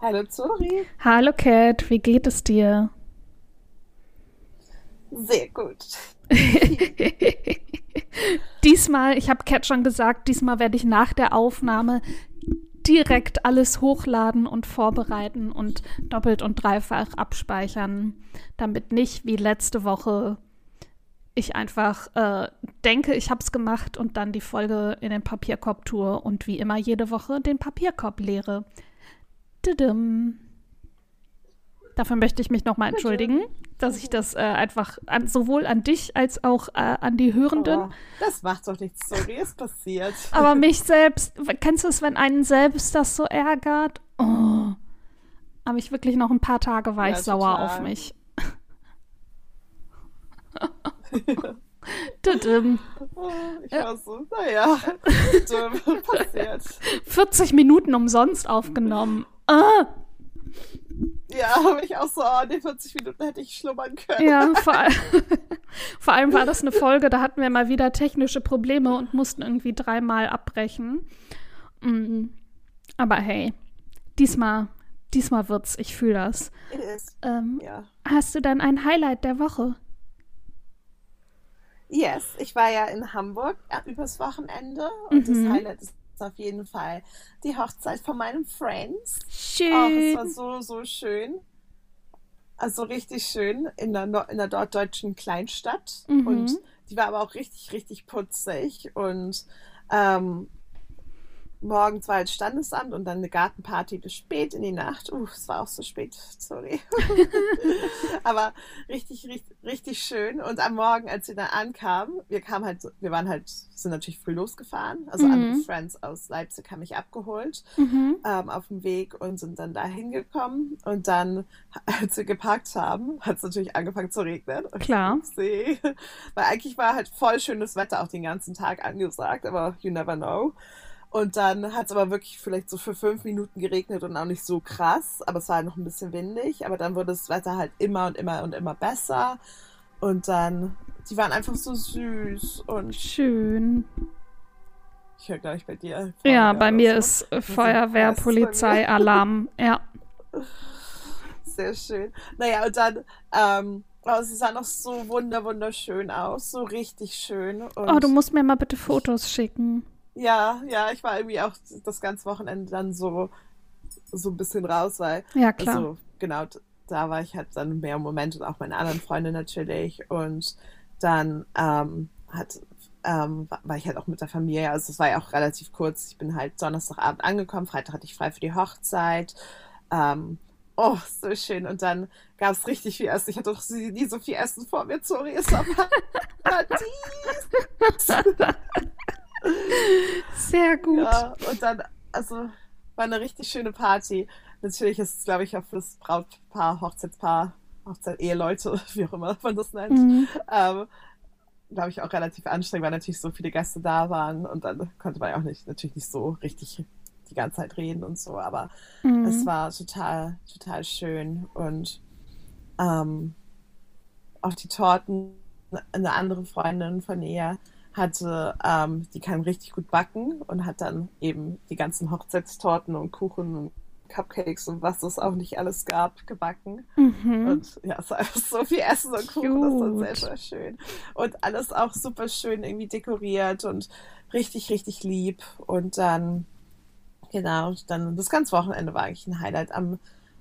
Hallo Zori. Hallo Cat, wie geht es dir? Sehr gut. diesmal, ich habe Cat schon gesagt, diesmal werde ich nach der Aufnahme direkt alles hochladen und vorbereiten und doppelt und dreifach abspeichern, damit nicht wie letzte Woche ich einfach äh, denke, ich habe es gemacht und dann die Folge in den Papierkorb tue und wie immer jede Woche den Papierkorb leere. Didim. Dafür möchte ich mich nochmal entschuldigen, dass ich das äh, einfach an, sowohl an dich als auch äh, an die Hörenden. Oh, das macht doch nichts, sorry, ist passiert. Aber mich selbst, kennst du es, wenn einen selbst das so ärgert? Oh. Aber ich wirklich noch ein paar Tage war ja, ich sauer total. auf mich. ich war so, naja, passiert. 40 Minuten umsonst aufgenommen. Ah. Ja, habe ich auch so, oh, die 40 Minuten hätte ich schlummern können. Ja, vor, all vor allem war das eine Folge, da hatten wir mal wieder technische Probleme und mussten irgendwie dreimal abbrechen. Mhm. Aber hey, diesmal, diesmal wird's, ich fühle das. Ähm, ja. Hast du dann ein Highlight der Woche? Yes, ich war ja in Hamburg übers Wochenende und mhm. das Highlight ist auf jeden Fall die Hochzeit von meinem Friends. Schön. Oh, es war so, so schön. Also richtig schön in der, in der dort deutschen Kleinstadt. Mhm. Und die war aber auch richtig, richtig putzig. Und ähm, morgens war jetzt Standesamt und dann eine Gartenparty bis spät in die Nacht. Uh, es war auch so spät, sorry. Aber richtig, richtig, richtig schön. Und am Morgen, als wir dann ankamen, wir kamen halt, wir waren halt, sind natürlich früh losgefahren. Also mhm. andere Friends aus Leipzig haben mich abgeholt mhm. ähm, auf dem Weg und sind dann da hingekommen. Und dann, als wir geparkt haben, hat es natürlich angefangen zu regnen. Klar. See. Weil eigentlich war halt voll schönes Wetter auch den ganzen Tag angesagt, aber you never know. Und dann hat es aber wirklich vielleicht so für fünf Minuten geregnet und auch nicht so krass, aber es war halt noch ein bisschen windig. Aber dann wurde das Wetter halt immer und immer und immer besser. Und dann, die waren einfach so süß und schön. Ich höre gleich bei dir. Feuerwehr ja, bei mir so. ist Feuerwehr, Polizei, Alarm. Ja. Sehr schön. Naja, und dann, ähm, oh, sie sah noch so wunder wunderschön aus, so richtig schön. Und oh, du musst mir mal bitte Fotos schicken. Ja, ja, ich war irgendwie auch das ganze Wochenende dann so, so ein bisschen raus, weil. Ja, klar. Also, genau, da war ich halt dann mehr im Moment und auch meine anderen Freunde natürlich. Und dann ähm, hat, ähm, war ich halt auch mit der Familie. Also, es war ja auch relativ kurz. Ich bin halt Donnerstagabend angekommen. Freitag hatte ich frei für die Hochzeit. Ähm, oh, so schön. Und dann gab es richtig viel Essen. Ich hatte doch nie so viel Essen vor mir. Sorry, es war Paradies. Sehr gut. Ja, und dann, also, war eine richtig schöne Party. Natürlich ist es, glaube ich, auch für das Brautpaar, Hochzeitspaar, Hochzeit, Eheleute, wie auch immer man das nennt, mhm. ähm, glaube ich, auch relativ anstrengend, weil natürlich so viele Gäste da waren und dann konnte man ja auch nicht, natürlich nicht so richtig die ganze Zeit reden und so, aber mhm. es war total, total schön und ähm, auch die Torten, eine andere Freundin von ihr, hatte, ähm, die kann richtig gut backen und hat dann eben die ganzen Hochzeitstorten und Kuchen und Cupcakes und was es auch nicht alles gab, gebacken. Mhm. Und ja, es war einfach so viel Essen und Kuchen, das war sehr, sehr schön. Und alles auch super schön irgendwie dekoriert und richtig, richtig lieb. Und dann, genau, dann das ganze Wochenende war eigentlich ein Highlight. Am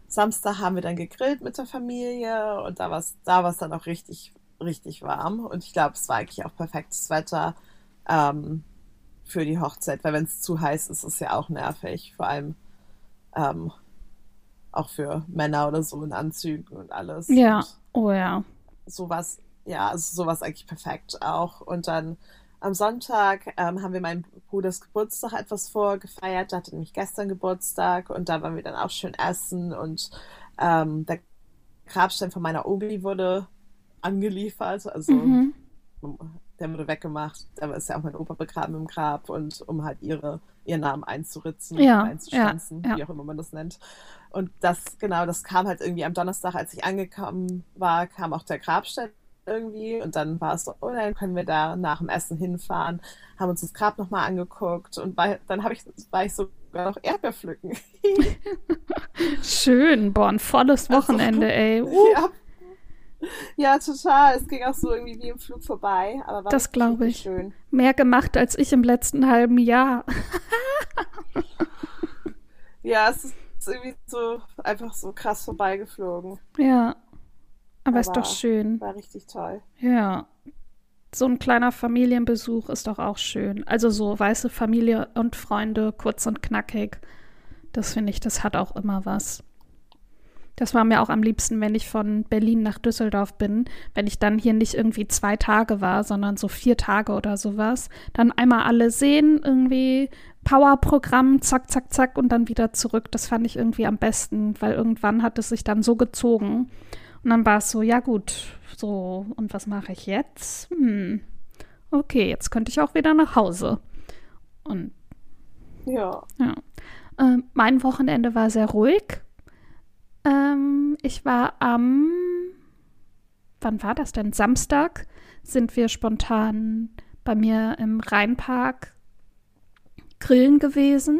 Samstag haben wir dann gegrillt mit der Familie und da war es da war's dann auch richtig richtig warm und ich glaube, es war eigentlich auch perfektes Wetter ähm, für die Hochzeit, weil wenn es zu heiß ist, ist es ja auch nervig, vor allem ähm, auch für Männer oder so in Anzügen und alles. Ja, und oh ja. Sowas, ja, also sowas eigentlich perfekt auch. Und dann am Sonntag ähm, haben wir meinen Bruders Geburtstag etwas vorgefeiert. Der hatte nämlich gestern Geburtstag und da waren wir dann auch schön essen und ähm, der Grabstein von meiner Obi wurde angeliefert. Also mhm. der wurde weggemacht. Da ist ja auch mein Opa begraben im Grab und um halt ihre, ihren Namen einzuritzen, ja, einzustanzen, ja, ja. wie auch immer man das nennt. Und das, genau, das kam halt irgendwie am Donnerstag, als ich angekommen war, kam auch der Grabstein irgendwie. Und dann war es so, oh, dann können wir da nach dem Essen hinfahren, haben uns das Grab nochmal angeguckt und bei, dann ich, war ich sogar noch Erdbeer pflücken. Schön, boah, ein volles also, Wochenende, also, ey. Uh. Ja. ja, total. Es ging auch so irgendwie wie im Flug vorbei. Aber war das glaube ich. Schön. Mehr gemacht als ich im letzten halben Jahr. ja, es ist irgendwie so einfach so krass vorbeigeflogen. Ja. Aber, Aber ist doch schön. War richtig toll. Ja. So ein kleiner Familienbesuch ist doch auch schön. Also so weiße Familie und Freunde, kurz und knackig. Das finde ich, das hat auch immer was. Das war mir auch am liebsten, wenn ich von Berlin nach Düsseldorf bin, wenn ich dann hier nicht irgendwie zwei Tage war, sondern so vier Tage oder sowas. Dann einmal alle sehen, irgendwie Powerprogramm, zack, zack, zack und dann wieder zurück. Das fand ich irgendwie am besten, weil irgendwann hat es sich dann so gezogen. Und dann war es so, ja gut, so, und was mache ich jetzt? Hm, okay, jetzt könnte ich auch wieder nach Hause. Und ja. ja. Äh, mein Wochenende war sehr ruhig. Ähm, ich war am, wann war das denn? Samstag sind wir spontan bei mir im Rheinpark grillen gewesen.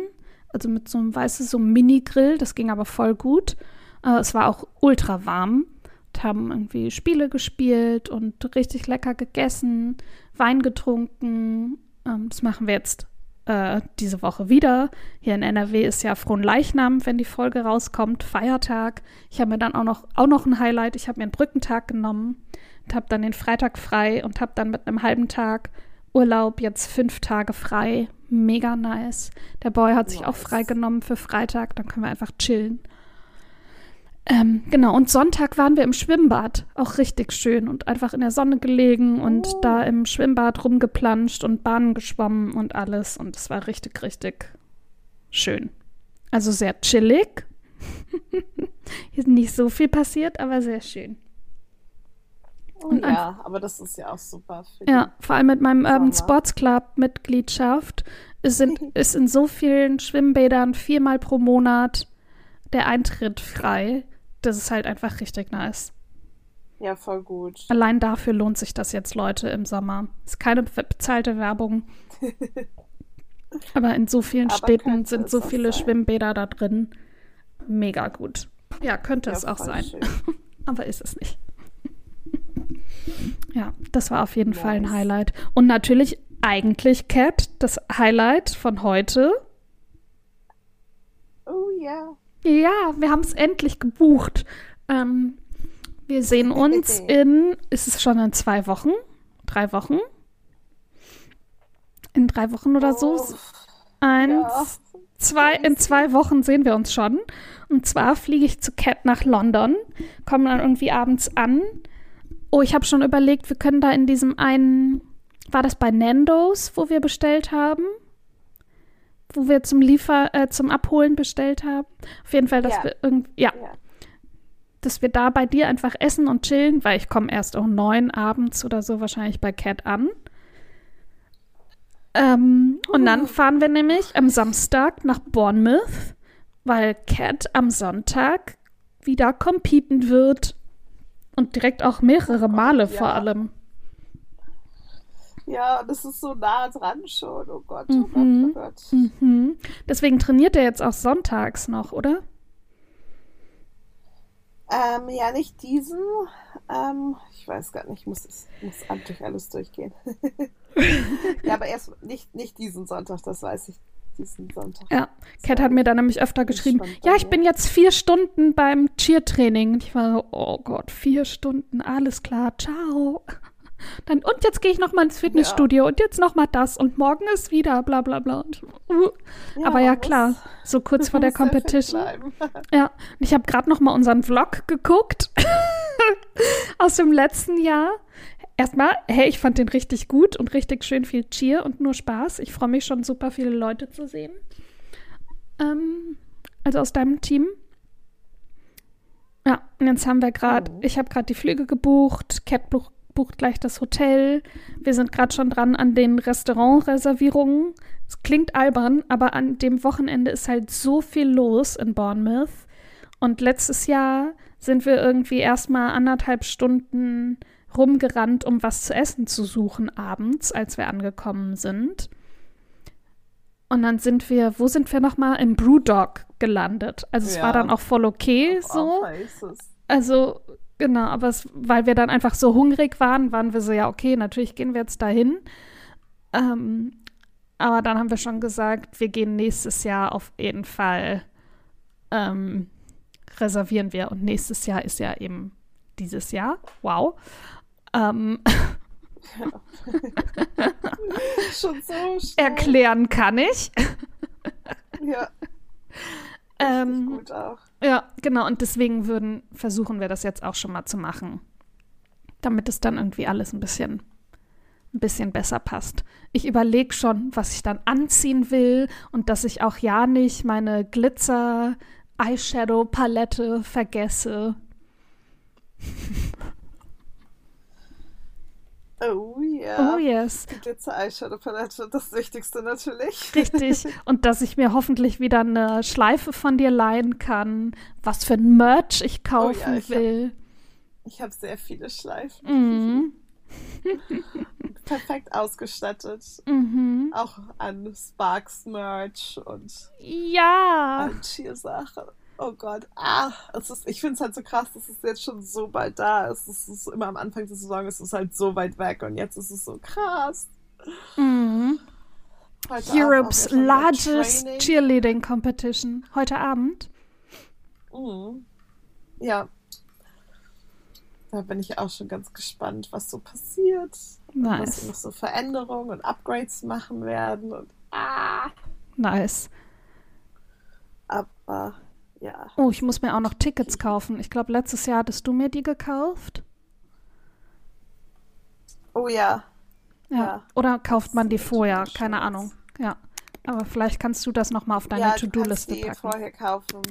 Also mit so einem, weißt du, so Mini-Grill. Das ging aber voll gut. Äh, es war auch ultra warm. Und haben irgendwie Spiele gespielt und richtig lecker gegessen, Wein getrunken. Ähm, das machen wir jetzt äh, diese Woche wieder. Hier in NRW ist ja Fronleichnam, wenn die Folge rauskommt, Feiertag. Ich habe mir dann auch noch, auch noch ein Highlight. Ich habe mir einen Brückentag genommen und habe dann den Freitag frei und habe dann mit einem halben Tag Urlaub jetzt fünf Tage frei. Mega nice. Der Boy hat sich nice. auch freigenommen für Freitag. Dann können wir einfach chillen. Ähm, genau, und Sonntag waren wir im Schwimmbad. Auch richtig schön und einfach in der Sonne gelegen und oh. da im Schwimmbad rumgeplanscht und Bahnen geschwommen und alles. Und es war richtig, richtig schön. Also sehr chillig. Hier ist nicht so viel passiert, aber sehr schön. Oh ja, aber das ist ja auch super. ja, vor allem mit meinem Urban Sports Club Mitgliedschaft ist in, ist in so vielen Schwimmbädern viermal pro Monat der Eintritt frei das ist halt einfach richtig nice. Ja, voll gut. Allein dafür lohnt sich das jetzt, Leute, im Sommer. Ist keine bezahlte Werbung. Aber in so vielen Aber Städten sind so viele sein. Schwimmbäder da drin. Mega gut. Ja, könnte ja, es auch sein. Aber ist es nicht. ja, das war auf jeden nice. Fall ein Highlight. Und natürlich eigentlich, Cat, das Highlight von heute. Oh ja. Ja, wir haben es endlich gebucht. Ähm, wir sehen uns in, ist es schon in zwei Wochen? Drei Wochen? In drei Wochen oder so? Oh, Eins, ja. zwei, in zwei Wochen sehen wir uns schon. Und zwar fliege ich zu Cat nach London, komme dann irgendwie abends an. Oh, ich habe schon überlegt, wir können da in diesem einen, war das bei Nando's, wo wir bestellt haben? Wo wir zum Liefer, äh, zum Abholen bestellt haben. Auf jeden Fall, dass ja. wir irgendwie, ja, ja, dass wir da bei dir einfach essen und chillen, weil ich komme erst um neun abends oder so wahrscheinlich bei Cat an. Ähm, uh. Und dann uh. fahren wir nämlich am Samstag nach Bournemouth, weil Cat am Sonntag wieder competen wird. Und direkt auch mehrere Male ja. vor allem. Ja, das ist so nah dran schon. Oh Gott, oh mhm. Gott, oh Gott. Mhm. Deswegen trainiert er jetzt auch sonntags noch, oder? Ähm, ja, nicht diesen. Ähm, ich weiß gar nicht, ich muss, muss durch alles durchgehen. ja, aber erst nicht, nicht diesen Sonntag, das weiß ich. Diesen Sonntag. Ja, Kat hat mir dann nämlich öfter geschrieben, ja, ich bin jetzt vier Stunden beim Cheer-Training. Ich war so, oh Gott, vier Stunden, alles klar, ciao. Dann, und jetzt gehe ich noch mal ins Fitnessstudio ja. und jetzt noch mal das und morgen ist wieder bla bla bla. Und, uh. ja, Aber ja, klar, so kurz vor der Competition. ja, und ich habe gerade noch mal unseren Vlog geguckt aus dem letzten Jahr. Erstmal, hey, ich fand den richtig gut und richtig schön viel Cheer und nur Spaß. Ich freue mich schon, super viele Leute zu sehen. Ähm, also aus deinem Team. Ja, und jetzt haben wir gerade, oh. ich habe gerade die Flüge gebucht, Cat bucht gleich das Hotel. Wir sind gerade schon dran an den Restaurantreservierungen. Es klingt albern, aber an dem Wochenende ist halt so viel los in Bournemouth. Und letztes Jahr sind wir irgendwie erstmal anderthalb Stunden rumgerannt, um was zu essen zu suchen abends, als wir angekommen sind. Und dann sind wir, wo sind wir nochmal? Im Brewdog gelandet. Also es Ja. war dann auch voll okay so. Also, genau, aber es, weil wir dann einfach so hungrig waren, waren wir so, ja, okay, natürlich gehen wir jetzt dahin. Ähm, aber dann haben wir schon gesagt, wir gehen nächstes Jahr auf jeden Fall, ähm, reservieren wir. Und nächstes Jahr ist ja eben dieses Jahr. Wow. Ähm, Schon so schnell. erklären kann ich. Ja, Ähm, gut auch. Ja, genau. Und deswegen würden, versuchen wir das jetzt auch schon mal zu machen. Damit es dann irgendwie alles ein bisschen, ein bisschen besser passt. Ich überlege schon, was ich dann anziehen will und dass ich auch ja nicht meine Glitzer-Eyeshadow-Palette vergesse. Oh ja. Oh yes. Die Glitzer-Eyeshadow-Palette, das Wichtigste natürlich. Richtig. Und dass ich mir hoffentlich wieder eine Schleife von dir leihen kann. Was für ein Merch ich kaufen ich hab- will. Ich habe sehr viele Schleifen. Mhm. Perfekt ausgestattet. Mhm. Auch an Sparks Merch und Ja. Cheer-Sachen. Oh Gott. Ah, es ist, ich finde es halt so krass, dass es jetzt schon so bald da ist. Es ist immer am Anfang der Saison, es ist halt so weit weg und jetzt ist es so krass. Mhm. Heute Europe's largest cheerleading competition. Heute Abend. Mhm. Ja. Da bin ich auch schon ganz gespannt, was so passiert. Was sie Nice. noch so Veränderungen und Upgrades machen werden. Und ah, Nice. aber ja. Oh, ich muss mir auch noch Tickets kaufen. Ich glaube, letztes Jahr hattest du mir die gekauft. Oh ja. Ja. Ja. Oder kauft man die vorher? Keine Ahnung. Ja. Aber vielleicht kannst du das nochmal auf deine ja, To-Do-Liste die packen. vorher kaufen.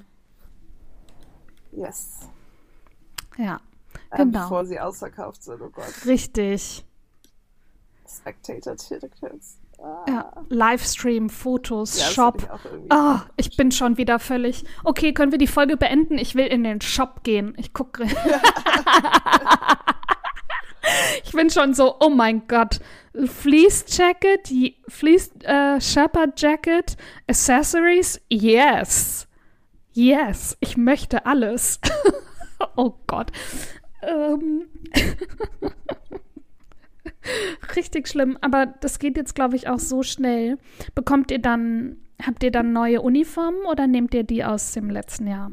Yes. Ja. Ähm, Genau. Bevor sie ausverkauft sind. Oh Gott. Richtig. Spectator Tickets. Ja. Livestream, Fotos, Ja, Shop. ich Oh, ich bin schon wieder völlig. Okay, können wir die Folge beenden? Ich will in den Shop gehen. Ich gucke. ich bin schon so, oh mein Gott. Fleece Jacket, Fleece äh, Shepherd Jacket, Accessories, yes. Yes, ich möchte alles. oh Gott. Ähm. Richtig schlimm, aber das geht jetzt, glaube ich, auch so schnell. Bekommt ihr dann, habt ihr dann neue Uniformen oder nehmt ihr die aus dem letzten Jahr?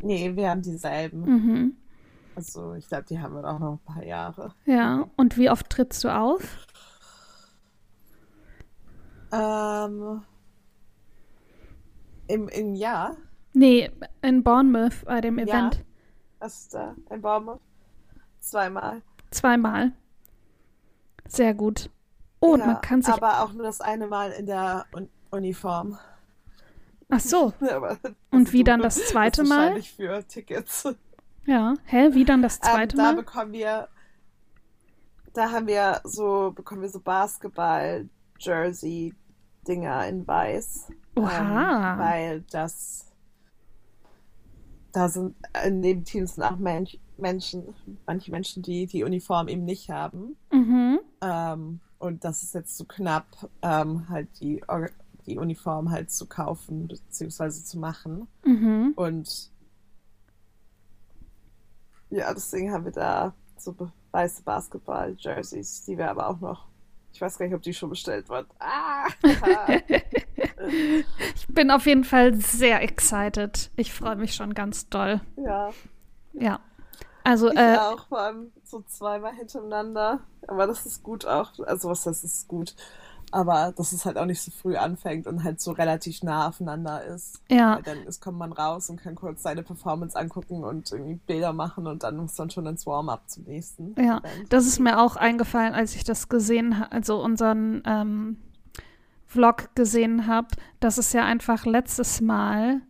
Nee, wir haben dieselben. Mhm. Also ich glaube, die haben wir auch noch ein paar Jahre. Ja, und wie oft trittst du auf? Ähm, im, Im Jahr Nee, in Bournemouth bei dem Ja. Event. ist da ein Baum. Zweimal. Zweimal. Sehr gut. Oh, und ja, man kann sich. aber auch nur das eine Mal in der Un Uniform. Ach so. Aber Und wie dann das zweite ist Mal? Wahrscheinlich für Tickets. Ja. Hä, wie dann das zweite ähm, da Mal? bekommen wir, da haben wir so, bekommen wir so Basketball-Jersey-Dinger in weiß. Oha. Ähm, weil das, da sind, in dem Team sind auch Mensch, Menschen, manche Menschen, die die Uniform eben nicht haben. Mhm. Ähm, und das ist jetzt so knapp, ähm, halt die, Or- die Uniform halt zu kaufen beziehungsweise zu machen. Mhm. Und ja, deswegen haben wir da so weiße Basketball-Jerseys, die wir aber auch noch. Ich weiß gar nicht, ob die schon bestellt wurden. Ah! Ich bin auf jeden Fall sehr excited. Ich freue mich schon ganz doll. ja, Ja. Also, ich äh, auch, vor allem so zweimal hintereinander. Aber das ist gut auch. Also, was heißt, es ist gut. Aber dass es halt auch nicht so früh anfängt und halt so relativ nah aufeinander ist. ja. Weil dann ist, kommt man raus und kann kurz seine Performance angucken und irgendwie Bilder machen und dann muss man schon ins Warm-up zum nächsten. Ja, Event. das ist mir auch eingefallen, als ich das gesehen habe, also unseren ähm, Vlog gesehen habe, dass es ja einfach letztes Mal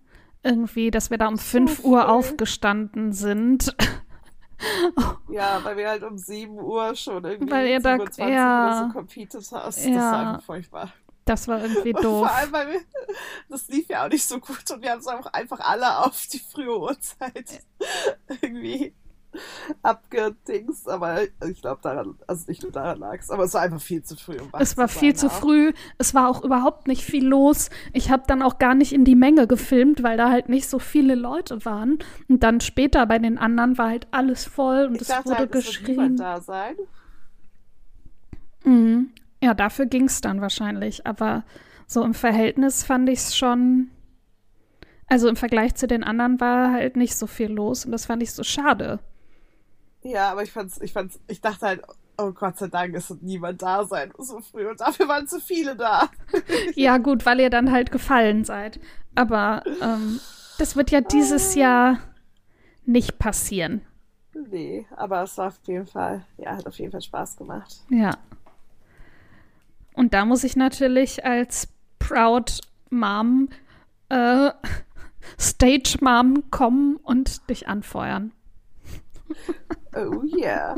irgendwie, dass wir da um 5 Uhr aufgestanden sind. Ja, weil wir halt um 7 Uhr schon irgendwie Weil ihr da- 27 ja. oder so competed hast. Das Ja. war einfach furchtbar. Das war irgendwie Und doof. vor allem, weil wir, das lief ja auch nicht so gut und wir haben es auch einfach alle auf die frühe Uhrzeit irgendwie abgedings, aber ich glaube daran, also nicht nur daran lag es, aber es war einfach viel zu früh. Um es war zu viel zu auch. früh, es war auch überhaupt nicht viel los. Ich habe dann auch gar nicht in die Menge gefilmt, weil da halt nicht so viele Leute waren. Und dann später bei den anderen war halt alles voll und ich es dachte, wurde halt, geschrien. Es da sein. Mhm. Ja, dafür ging es dann wahrscheinlich, aber so im Verhältnis fand ich es schon also im Vergleich zu den anderen war halt nicht so viel los und das fand ich so schade. Ja, aber ich fand's, ich fand's, ich dachte halt, oh Gott sei Dank ist niemand da sein so früh und dafür waren zu viele da. ja, gut, weil ihr dann halt gefallen seid. Aber ähm, das wird ja dieses Jahr nicht passieren. Nee, aber es war auf jeden Fall, ja, hat auf jeden Fall Spaß gemacht. Ja. Und da muss ich natürlich als Proud Mom äh, Stage Mom kommen und dich anfeuern. Oh yeah.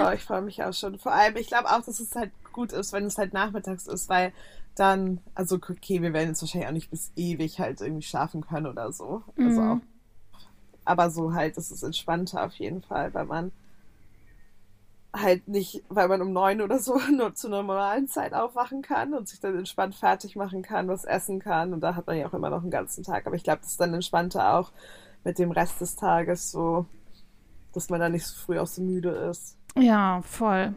Oh, ich freue mich auch schon. Vor allem, ich glaube auch, dass es halt gut ist, wenn es halt nachmittags ist, weil dann, also okay, wir werden jetzt wahrscheinlich auch nicht bis ewig halt irgendwie schlafen können oder so. Also mhm. auch. Aber so halt, das ist entspannter auf jeden Fall, weil man halt nicht, weil man um neun oder so nur zur normalen Zeit aufwachen kann und sich dann entspannt fertig machen kann, was essen kann. Und da hat man ja auch immer noch einen ganzen Tag. Aber ich glaube, das ist dann entspannter auch mit dem Rest des Tages so, dass man dann nicht so früh auch so müde ist. Ja, voll.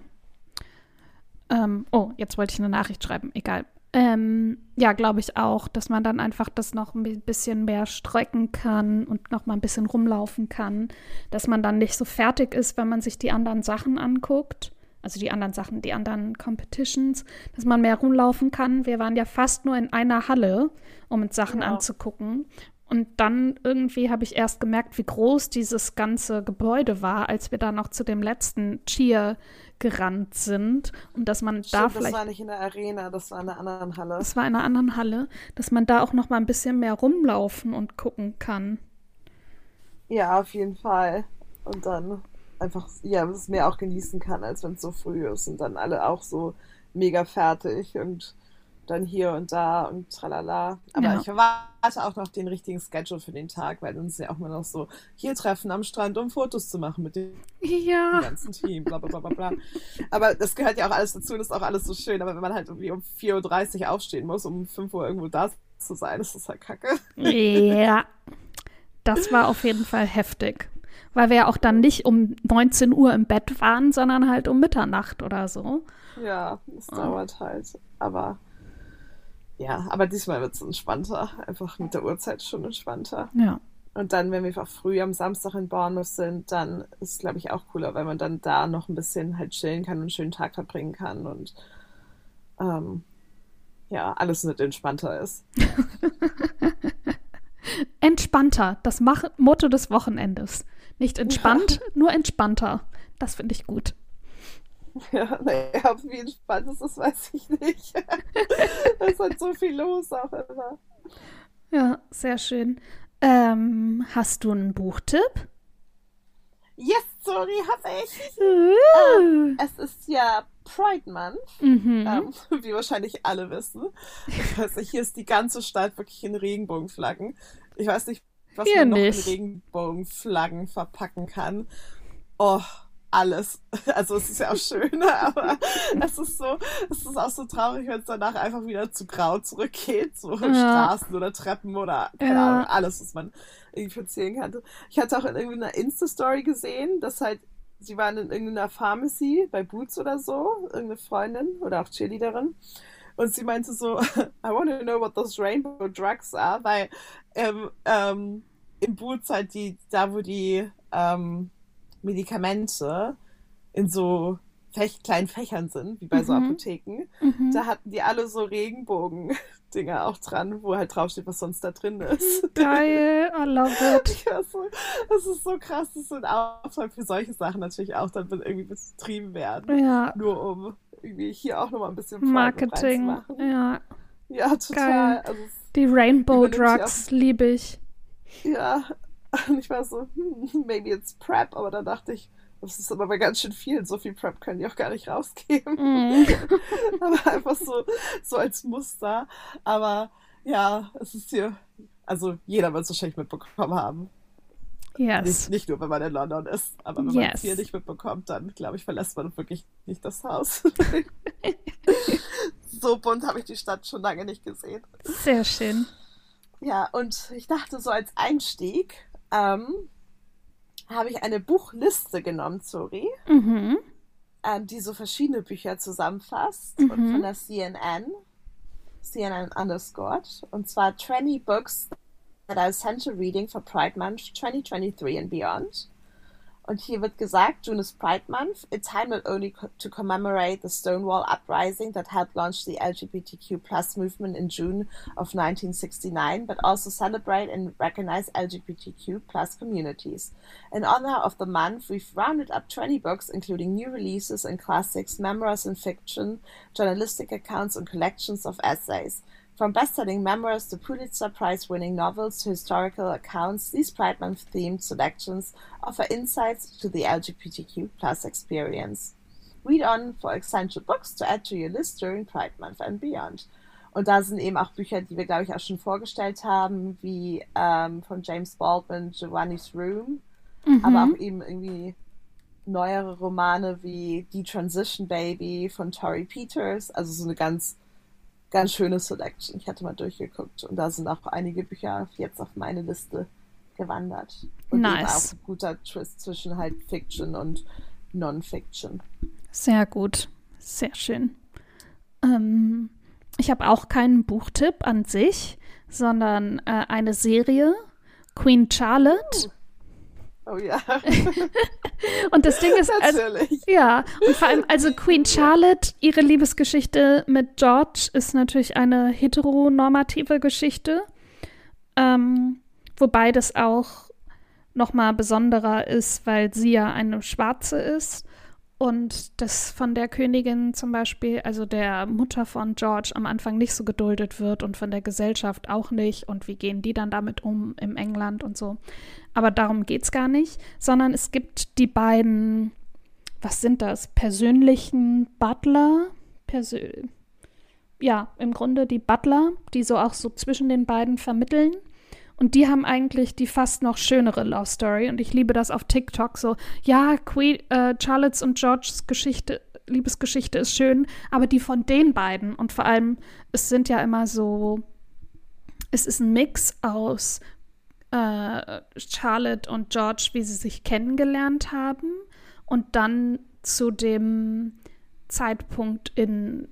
Ähm, oh, jetzt wollte ich eine Nachricht schreiben. Egal. Ähm, ja, glaube ich auch, dass man dann einfach das noch ein bisschen mehr strecken kann und noch mal ein bisschen rumlaufen kann, dass man dann nicht so fertig ist, wenn man sich die anderen Sachen anguckt, also die anderen Sachen, die anderen Competitions, dass man mehr rumlaufen kann. Wir waren ja fast nur in einer Halle, um uns Sachen ja. anzugucken. Und dann irgendwie habe ich erst gemerkt, wie groß dieses ganze Gebäude war, als wir da noch zu dem letzten Cheer gerannt sind und dass man Stimmt, da vielleicht. Das war nicht in der Arena, das war in einer anderen Halle. Das war in einer anderen Halle, dass man da auch noch mal ein bisschen mehr rumlaufen und gucken kann. Ja, auf jeden Fall. Und dann einfach, ja, es mehr auch genießen kann, als wenn es so früh ist und dann alle auch so mega fertig und dann hier und da und tralala. Aber ja. ich erwarte auch noch den richtigen Schedule für den Tag, weil ist ja auch mal noch so, hier treffen am Strand, um Fotos zu machen mit dem ja. ganzen Team, bla bla bla bla Aber das gehört ja auch alles dazu und ist auch alles so schön. Aber wenn man halt irgendwie um 4.30 Uhr aufstehen muss, um 5 Uhr irgendwo da zu sein, ist das halt kacke. Ja, das war auf jeden Fall heftig. Weil wir ja auch dann nicht um 19 Uhr im Bett waren, sondern halt um Mitternacht oder so. Ja, es dauert halt. Aber ja, aber diesmal wird es entspannter. Einfach mit der Uhrzeit schon entspannter. Ja. Und dann, wenn wir einfach früh am Samstag in Bournemouth sind, dann ist es, glaube ich, auch cooler, weil man dann da noch ein bisschen halt chillen kann und einen schönen Tag verbringen kann und ähm, ja, alles nicht entspannter ist. entspannter, das Mach Motto des Wochenendes. Nicht entspannt, ja. nur entspannter. Das finde ich gut. Ja, naja, wie entspannt ist das, weiß ich nicht. es ist halt so viel los auch immer. Ja, sehr schön. Ähm, hast du einen Buchtipp? Yes, sorry, habe ich. Uh. Ähm, es ist ja Pride Month, mhm. ähm, wie wahrscheinlich alle wissen. Ich weiß nicht, hier ist die ganze Stadt wirklich in Regenbogenflaggen. Ich weiß nicht, was hier man noch nicht. in Regenbogenflaggen verpacken kann. Oh, alles. Also es ist ja auch schön, aber es ist so, es ist auch so traurig, wenn es danach einfach wieder zu grau zurückgeht, so ja. Straßen oder Treppen oder keine ja. Ahnung, alles, was man irgendwie erzählen kann. Ich hatte auch in irgendeiner Insta-Story gesehen, dass halt, sie waren in irgendeiner Pharmacy bei Boots oder so, irgendeine Freundin oder auch Cheerleaderin. Und sie meinte so, I want to know what those rainbow drugs are, weil ähm, ähm, im Boots halt die, da wo die ähm, Medikamente in so Fech kleinen Fächern sind, wie bei mhm. so Apotheken, mhm. da hatten die alle so Regenbogen-Dinger auch dran, wo halt draufsteht, was sonst da drin ist. Geil, I love it. Ja, so, das ist so krass, das sind auch für solche Sachen natürlich auch dann irgendwie betrieben werden. Ja. Nur um irgendwie hier auch nochmal ein bisschen Marketing. Ja. Ja, total. Also, die Rainbow Drugs liebe ich. Ja, und ich war so, hm, maybe it's Prep, aber dann dachte ich, das ist aber ganz schön viel. So viel Prep können die auch gar nicht rausgeben. Mm. aber einfach so, so als Muster. Aber ja, es ist hier, also jeder wird es wahrscheinlich mitbekommen haben. Yes. Nicht, nicht, nur, wenn man in London ist, aber wenn yes. man es hier nicht mitbekommt, dann glaube ich, verlässt man wirklich nicht das Haus. so bunt habe ich die Stadt schon lange nicht gesehen. Sehr schön. Ja, und ich dachte so als Einstieg ähm, habe ich eine Buchliste genommen, sorry, mhm. ähm, die so verschiedene Bücher zusammenfasst mhm. und von der CNN, CNN underscored, und zwar 20 Books that are essential reading for Pride Month 2023 and beyond. Und hier wird gesagt, June is Pride Month, a time not only co to commemorate the Stonewall uprising that helped launch the LGBTQ plus movement in June of 1969, but also celebrate and recognize LGBTQ plus communities. In honor of the month, we've rounded up 20 books, including new releases and classics, memoirs and fiction, journalistic accounts, and collections of essays. From best-selling memoirs to Pulitzer Prize-winning novels to historical accounts, these Pride Month-themed selections offer insights to the LGBTQ plus experience. Read on for essential books to add to your list during Pride Month and beyond. Und da sind eben auch Bücher, die wir, glaube ich, auch schon vorgestellt haben, wie ähm, von James Baldwin, Giovanni's Room, mhm. aber auch eben irgendwie neuere Romane wie Die Transition Baby von Tori Peters, also so eine ganz ganz schöne Selection. Ich hatte mal durchgeguckt und da sind auch einige Bücher jetzt auf meine Liste gewandert. Und nice. auch ein guter Twist zwischen halt Fiction und Non-Fiction. Sehr gut. Sehr schön. Ähm, ich habe auch keinen Buchtipp an sich, sondern äh, eine Serie. Queen Charlotte. Oh. Oh ja. und das Ding ist, also, ja, und vor allem, also Queen Charlotte, ihre Liebesgeschichte mit George ist natürlich eine heteronormative Geschichte, ähm, wobei das auch noch mal besonderer ist, weil sie ja eine Schwarze ist und das von der Königin zum Beispiel, also der Mutter von George, am Anfang nicht so geduldet wird und von der Gesellschaft auch nicht. Und wie gehen die dann damit um im England und so. Aber darum geht es gar nicht, sondern es gibt die beiden, was sind das, persönlichen Butler, Persö ja, im Grunde die Butler, die so auch so zwischen den beiden vermitteln. Und die haben eigentlich die fast noch schönere Love Story. Und ich liebe das auf TikTok so. Ja, Queen, äh, Charlottes und Georges Geschichte, Liebesgeschichte ist schön, aber die von den beiden und vor allem, es sind ja immer so, es ist ein Mix aus äh, Charlotte und George, wie sie sich kennengelernt haben und dann zu dem Zeitpunkt in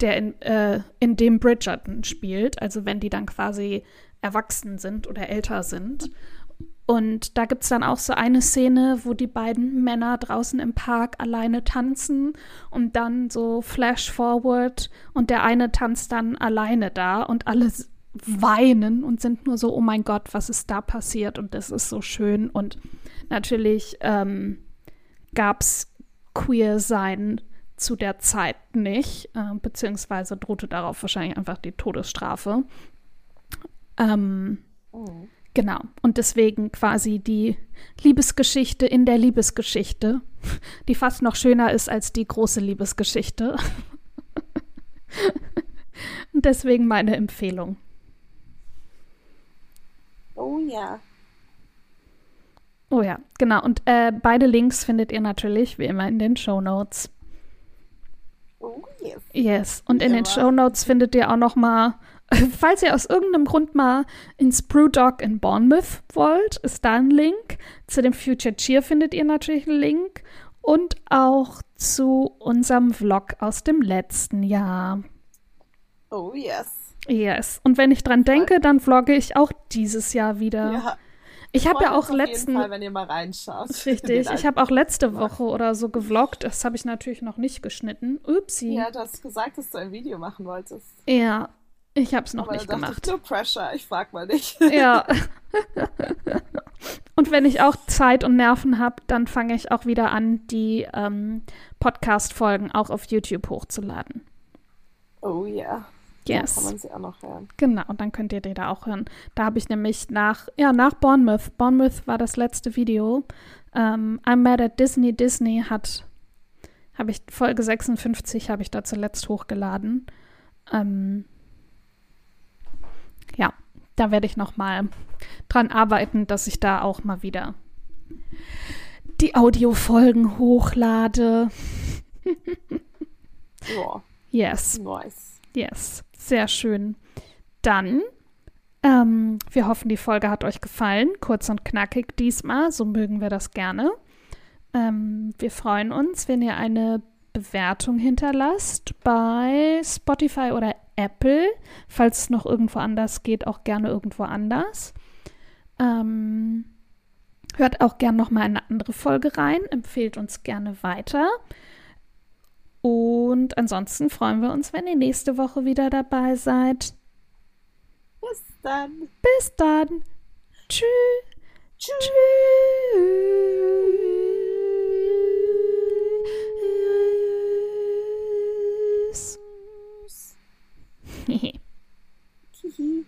der in, äh, in dem Bridgerton spielt, also wenn die dann quasi erwachsen sind oder älter sind. Und da gibt es dann auch so eine Szene, wo die beiden Männer draußen im Park alleine tanzen und dann so Flash Forward und der eine tanzt dann alleine da und alle weinen und sind nur so, oh mein Gott, was ist da passiert? Und das ist so schön. Und natürlich ähm, gab es queer sein zu der Zeit nicht, äh, beziehungsweise drohte darauf wahrscheinlich einfach die Todesstrafe. Ähm, oh. Genau. Und deswegen quasi die Liebesgeschichte in der Liebesgeschichte, die fast noch schöner ist als die große Liebesgeschichte. Und deswegen meine Empfehlung. Oh ja. Oh ja, genau. Und äh, beide Links findet ihr natürlich wie immer in den Show Notes. Oh yes. Yes. Und in den Show Notes findet ihr auch noch mal Falls ihr aus irgendeinem Grund mal ins Brewdog in Bournemouth wollt, ist da ein Link. Zu dem Future Cheer findet ihr natürlich einen Link. Und auch zu unserem Vlog aus dem letzten Jahr. Oh yes. Yes. Und wenn ich dran denke, dann vlogge ich auch dieses Jahr wieder. Ja. Ich habe ja auch letzten. Fall, wenn ihr mal reinschaut. Richtig. Ich habe auch letzte Woche oder so gevloggt. Das habe ich natürlich noch nicht geschnitten. Upsi. Ja, du hast gesagt, dass du ein Video machen wolltest. Ja, ich habe es noch Aber nicht gemacht. Ich, no pressure, ich frag mal nicht. Ja. und wenn ich auch Zeit und Nerven habe, dann fange ich auch wieder an, die ähm, Podcast-Folgen auch auf YouTube hochzuladen. Oh ja. Yes. Da kann man sie auch noch hören. Genau, und dann könnt ihr die da auch hören. Da habe ich nämlich nach, ja, nach Bournemouth. Bournemouth war das letzte Video. Ähm, I'm Mad at Disney. Disney hat, habe ich, Folge 56 habe ich da zuletzt hochgeladen. Ähm, da werde ich noch mal dran arbeiten, dass ich da auch mal wieder die Audiofolgen hochlade. ja. Yes. Nice. Yes. Sehr schön. Dann, ähm, wir hoffen, die Folge hat euch gefallen. Kurz und knackig diesmal. So mögen wir das gerne. Ähm, wir freuen uns, wenn ihr eine Bewertung hinterlasst bei Spotify oder Apple. Falls es noch irgendwo anders geht, auch gerne irgendwo anders. Ähm, hört auch gerne noch mal eine andere Folge rein. Empfehlt uns gerne weiter. Und ansonsten freuen wir uns, wenn ihr nächste Woche wieder dabei seid. Bis dann. Bis dann. Tschüss. Tschüss. Hehe.